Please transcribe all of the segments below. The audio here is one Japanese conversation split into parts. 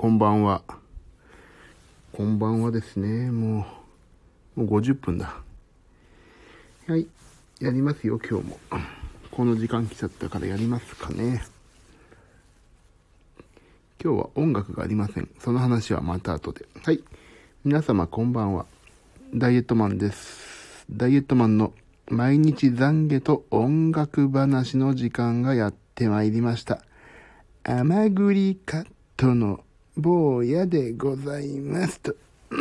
こんばんは。こんばんはですね。もう、もう50分だ。はい。やりますよ、今日も。この時間来ちゃったからやりますかね。今日は音楽がありません。その話はまた後で。はい。皆様こんばんは。ダイエットマンです。ダイエットマンの毎日懺悔と音楽話の時間がやってまいりました。甘栗カットの坊やでございますと。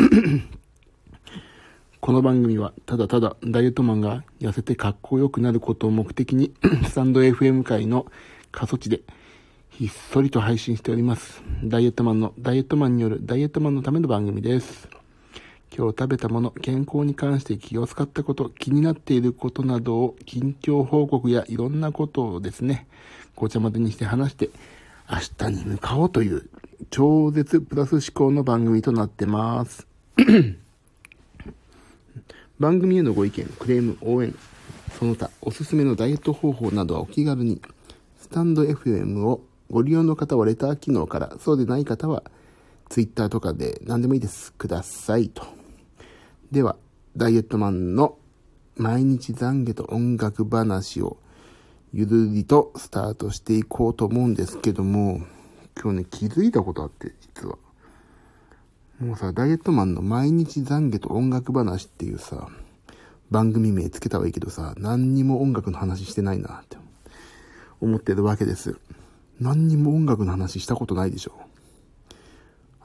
この番組はただただダイエットマンが痩せてかっこよくなることを目的に スタンド FM 界の過疎地でひっそりと配信しております。ダイエットマンのダイエットマンによるダイエットマンのための番組です。今日食べたもの、健康に関して気を使ったこと、気になっていることなどを近況報告やいろんなことをですね、紅茶までにして話して、明日に向かおうという超絶プラス思考の番組となってます。番組へのご意見、クレーム、応援、その他おすすめのダイエット方法などはお気軽に、スタンド FM をご利用の方はレター機能から、そうでない方は Twitter とかで何でもいいです。くださいと。では、ダイエットマンの毎日懺悔と音楽話をゆるりとスタートしていこうと思うんですけども、今日ね、気づいたことあって、実は。もうさ、ダイエットマンの毎日懺悔と音楽話っていうさ、番組名つけたはいいけどさ、何にも音楽の話してないなって思ってるわけです。何にも音楽の話したことないでしょ。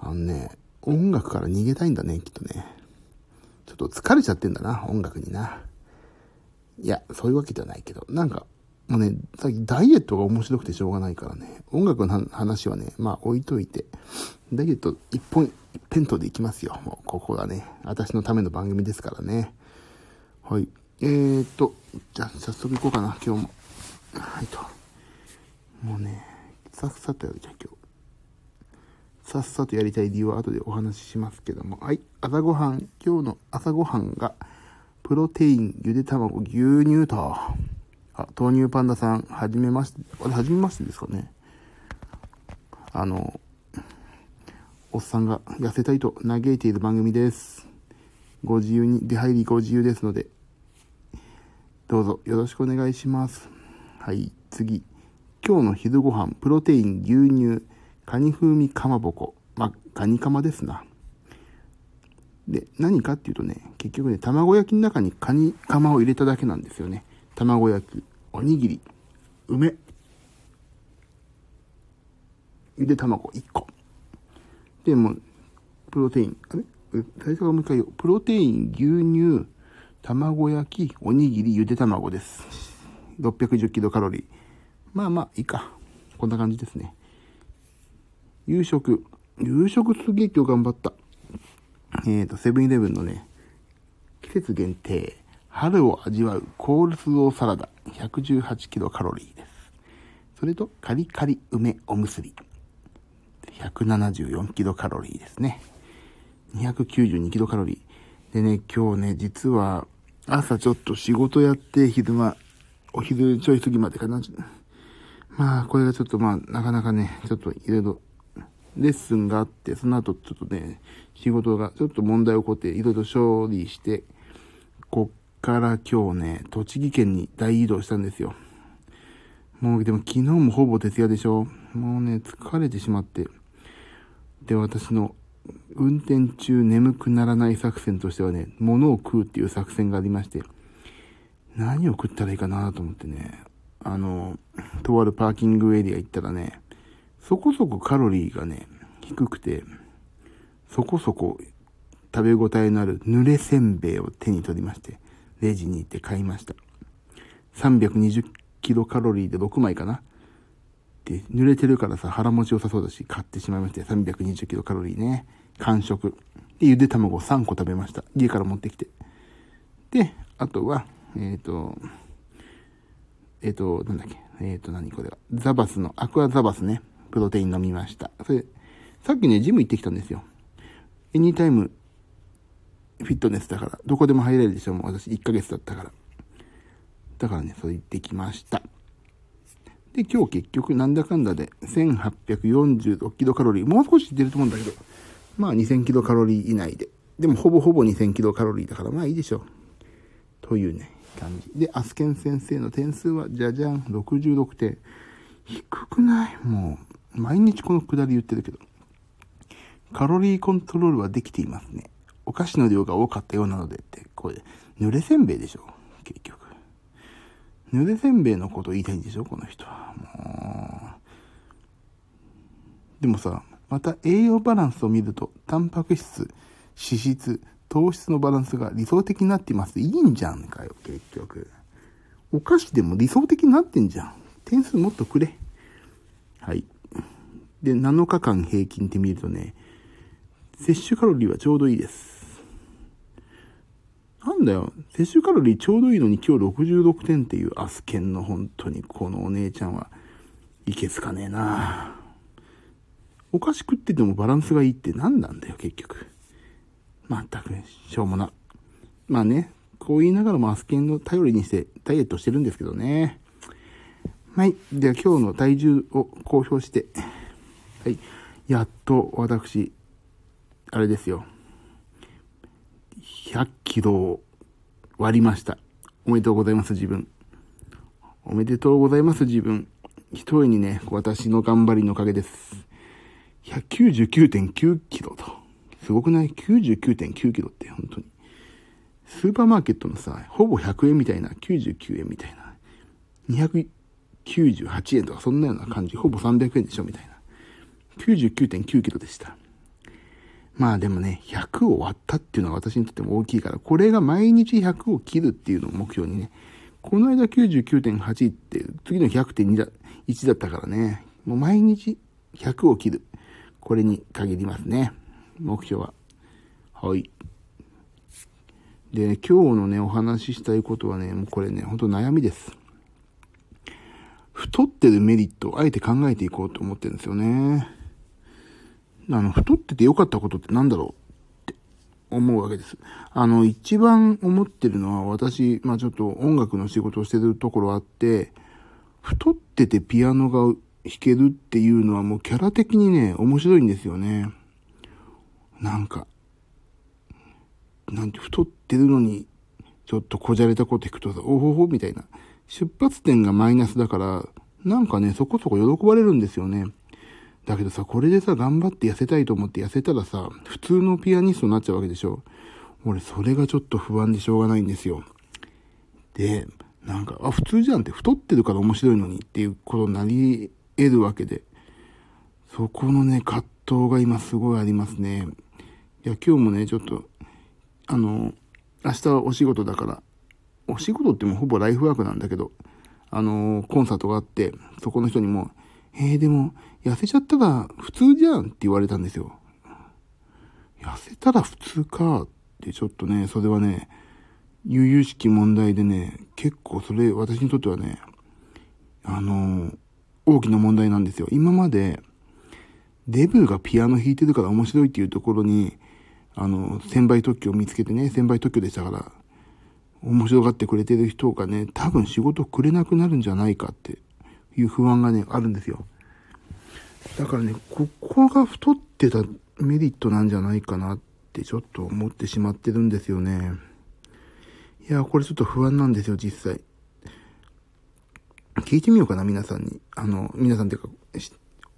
あのね、音楽から逃げたいんだね、きっとね。ちょっと疲れちゃってんだな、音楽にな。いや、そういうわけではないけど、なんか、もうね、さっきダイエットが面白くてしょうがないからね、音楽の話はね、まあ置いといて、ダイエット一本、一辺倒でいきますよ。もうここだね。私のための番組ですからね。はい。えーと、じゃあ早速行こうかな、今日も。はいと。もうね、さっさとやるじゃん、今日。さっさとやりたい理由は後でお話ししますけども。はい。朝ごはん、今日の朝ごはんが、プロテイン、ゆで卵、牛乳と、あ、豆乳パンダさん、はじめまして、あれ、はじめましてですかね。あの、おっさんが痩せたいと嘆いている番組です。ご自由に、出入りご自由ですので、どうぞよろしくお願いします。はい、次。今日の昼ご飯、プロテイン、牛乳、カニ風味かまぼこ。ま、カニカマですな。で、何かっていうとね、結局ね、卵焼きの中にカニカマを入れただけなんですよね。卵焼き、おにぎり、梅、ゆで卵1個。で、もプロテイン、あれ？最初からもう一回よ。プロテイン、牛乳、卵焼き、おにぎり、ゆで卵です。610キロカロリー。まあまあ、いいか。こんな感じですね。夕食。夕食すげえ今日頑張った。えっ、ー、と、セブンイレブンのね、季節限定、春を味わうコールスローサラダ118キロカロリーです。それとカリカリ梅おむすび174キロカロリーですね。292キロカロリー。でね、今日ね、実は朝ちょっと仕事やって昼間、お昼ちょい過ぎまでかな。まあ、これがちょっとまあ、なかなかね、ちょっといろいろレッスンがあって、その後ちょっとね、仕事がちょっと問題起こっていろいろ処理して、こっから今日ね、栃木県に大移動したんですよ。もうでも昨日もほぼ徹夜でしょもうね、疲れてしまって。で、私の運転中眠くならない作戦としてはね、物を食うっていう作戦がありまして、何を食ったらいいかなと思ってね、あの、とあるパーキングエリア行ったらね、そこそこカロリーがね、低くて、そこそこ食べ応えのある濡れせんべいを手に取りまして、レジに行って買いました。320キロカロリーで6枚かな。で、濡れてるからさ、腹持ち良さそうだし、買ってしまいまして、320キロカロリーね。完食。で、ゆで卵3個食べました。家から持ってきて。で、あとは、えっ、ー、と、えっ、ー、と、なんだっけ。えっ、ー、と、何これは。ザバスの、アクアザバスね。プロテイン飲みました。それ、さっきね、ジム行ってきたんですよ。エニタイムフィットネスだから、どこでも入れるでしょ、もう私1ヶ月だったから。だからね、そう言ってきました。で、今日結局なんだかんだで1846キロカロリー、もう少し出ると思うんだけど、まあ2000キロカロリー以内で。でもほぼほぼ2000キロカロリーだからまあいいでしょう。というね、感じ。で、アスケン先生の点数は、じゃじゃん、66点。低くない？もう、毎日このくだり言ってるけど。カロリーコントロールはできていますね。お菓子の量が多かったようなのでって、これ、濡れせんべいでしょ？結局。濡れせんべいのこと言いたいんでしょ？この人は。もう。でもさ、また栄養バランスを見ると、タンパク質、脂質、糖質のバランスが理想的になっています。いいんじゃんかよ、結局。お菓子でも理想的になってんじゃん。点数もっとくれ。はい。で、7日間平均って見るとね、摂取カロリーはちょうどいいです。なんだよ、摂取カロリーちょうどいいのに今日66点っていうアスケンの本当にこのお姉ちゃんはいけつかねえなお菓子食っててもバランスがいいって何なんだよ、結局。まったく、しょうもな。まあね、こう言いながらもアスケンの頼りにしてダイエットしてるんですけどね。はい。では今日の体重を公表して、はい。やっと私、あれですよ。100キロを割りました。おめでとうございます、自分。おめでとうございます、自分。一重にね、私の頑張りのおかげです。199.9キロと。すごくない ?99.9 キロって本当に。スーパーマーケットのさ、ほぼ100円みたいな、99円みたいな。298円とかそんなような感じ。ほぼ300円でしょみたいな。99.9キロでした。まあでもね、100を割ったっていうのは私にとっても大きいから、これが毎日100を切るっていうのを目標にね、この間99.8って次の100.2だ、1だったからね、もう毎日100を切る。これに限りますね。目標は。はい。で、今日のね、お話ししたいことはね、もうこれね、ほんと悩みです。太ってるメリットをあえて考えていこうと思ってるんですよね。あの、太ってて良かったことって何だろうって思うわけです。あの、一番思ってるのは私、まあちょっと音楽の仕事をしてるところあって、太っててピアノが弾けるっていうのはもうキャラ的にね、面白いんですよね。なんか、なんて太ってるのに、ちょっとこじゃれたこと弾くとさ、おほほみたいな。出発点がマイナスだから、なんかね、そこそこ喜ばれるんですよね。だけどさ、これでさ、頑張って痩せたいと思って痩せたらさ、普通のピアニストになっちゃうわけでしょ。俺、それがちょっと不安でしょうがないんですよ。で、なんか、あ、普通じゃんって、太ってるから面白いのにっていうことになり得るわけで、そこのね、葛藤が今すごいありますね。いや、今日もね、ちょっと、あの、明日はお仕事だから、お仕事ってもうほぼライフワークなんだけど、あの、コンサートがあって、そこの人にも、えー、でも、痩せちゃったら普通じゃんって言われたんですよ。痩せたら普通かってちょっとね、それはね、悠々しき問題でね、結構それ私にとってはね、あの大きな問題なんですよ。今まで、デブがピアノ弾いてるから面白いっていうところに、あの、千倍特許を見つけてね、千倍特許でしたから、面白がってくれてる人がね、多分仕事くれなくなるんじゃないかっていう不安がね、あるんですよ。だからね、ここが太ってたメリットなんじゃないかなってちょっと思ってしまってるんですよね。いや、これちょっと不安なんですよ、実際。聞いてみようかな、皆さんに。あの、皆さんっていうか、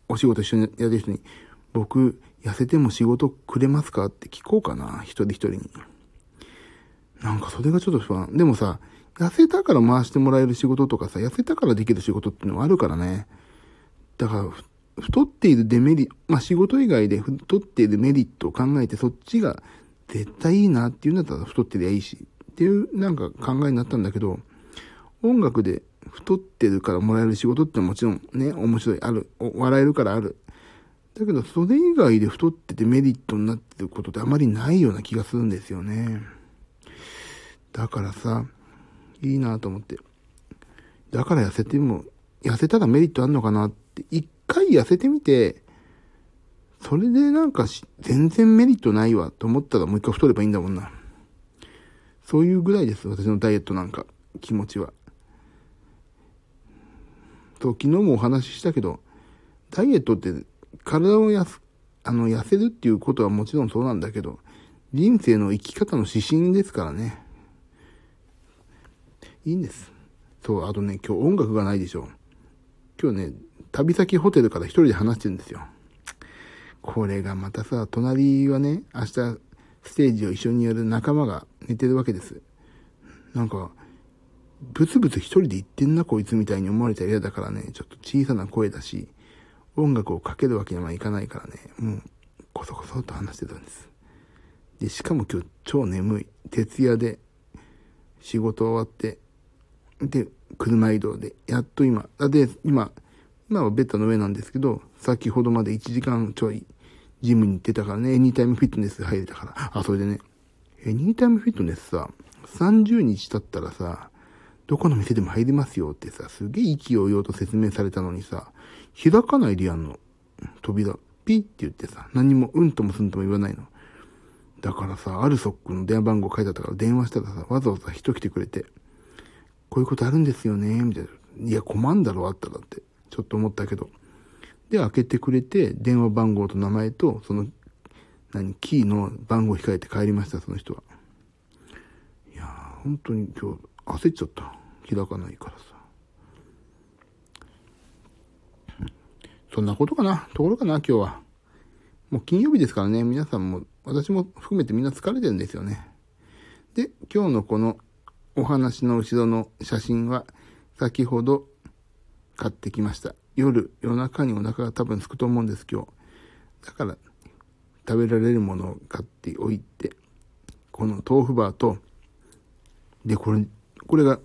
お仕事一緒にやる人に、僕、痩せても仕事くれますかって聞こうかな、一人一人に。なんかそれがちょっと不安。でもさ、痩せたから回してもらえる仕事とかさ、痩せたからできる仕事っていうのはあるからね。だから、太っているデメリット、まあ、仕事以外で太っているメリットを考えて、そっちが絶対いいなっていうんだったら太ってりゃいいし、っていうなんか考えになったんだけど、音楽で太ってるからもらえる仕事ってもちろんね、面白い、ある、笑えるからある。だけど、それ以外で太っててメリットになってることってあまりないような気がするんですよね。だからさ、いいなと思って。だから痩せても、痩せたらメリットあんのかなって、一回痩せてみて、それでなんか全然メリットないわと思ったらもう一回太ればいいんだもんな。そういうぐらいです、私のダイエットなんか、気持ちは。そう、昨日もお話ししたけど、ダイエットって体をやす、あの、痩せるっていうことはもちろんそうなんだけど、人生の生き方の指針ですからね。いいんです。そう、あとね、今日音楽がないでしょ。今日ね、旅先ホテルから一人で話してるんですよ。これがまたさ、隣はね、明日ステージを一緒にやる仲間が寝てるわけです。なんか、ブツブツ一人で言ってんなこいつみたいに思われたら嫌だからね、ちょっと小さな声だし、音楽をかけるわけにはいかないからね、もう、こそこそと話してたんです。で、しかも今日超眠い。徹夜で、仕事終わって、で、車移動で、やっと今、で、今、今はベッドの上なんですけど、先ほどまで1時間ちょい、ジムに行ってたからね、エニータイムフィットネス入れたから。あ、それでね、エニータイムフィットネスさ、30日経ったらさ、どこの店でも入りますよってさ、すげえ意気揚々と説明されたのにさ、開かないでやんの。扉、ピッって言ってさ、何もうんともすんとも言わないの。だからさ、アルソックの電話番号書いてあったから電話したらさ、わざわざ人来てくれて、こういうことあるんですよね、みたいな。いや、困んだろ、あったらって。ちょっと思ったけど。で、開けてくれて、電話番号と名前と、その、何、キーの番号を控えて帰りました、その人は。いやー、本当に今日、焦っちゃった。開かないからさ。そんなことかな。ところかな、今日は。もう金曜日ですからね、皆さんも、私も含めてみんな疲れてるんですよね。で、今日のこのお話の後ろの写真は、先ほど買ってきました。夜、夜中にお腹が多分空くと思うんです、今日。だから、食べられるものを買っておいて、この豆腐バーと、で、これ、これが、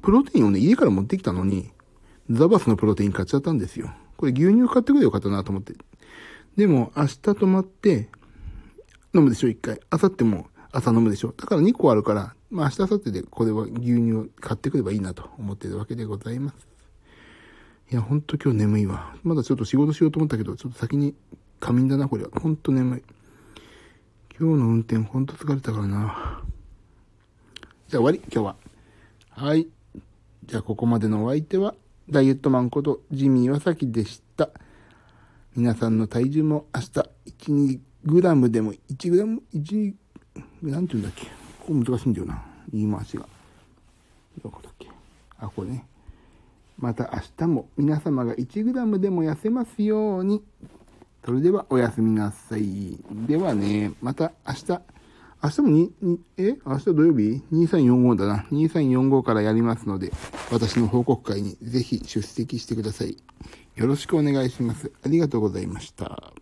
プロテインをね、家から持ってきたのに、ザバスのプロテイン買っちゃったんですよ。これ牛乳買ってくれよかったなと思って。でも、明日泊まって、飲むでしょ、一回。明後日も朝飲むでしょ。だから2個あるから、まあ明日、明後日でこれは牛乳を買ってくればいいなと思ってるわけでございます。いや、ほんと今日眠いわ。まだちょっと仕事しようと思ったけど、ちょっと先に仮眠だな、これは。ほんと眠い。今日の運転ほんと疲れたからな。じゃあ終わり、今日は。はい。じゃあここまでのお相手は、ダイエットマンことジミー岩崎でした。皆さんの体重も明日1、2グラムでも1グラム、1、なんて言うんだっけ？ここ難しいんだよな。言い回しが。どこだっけ？あ、これね。また明日も皆様が1グラムでも痩せますように。それではおやすみなさい。ではね、また明日、明日もに、にえ？明日土曜日 ?2345 だな。2345からやりますので、私の報告会にぜひ出席してください。よろしくお願いします。ありがとうございました。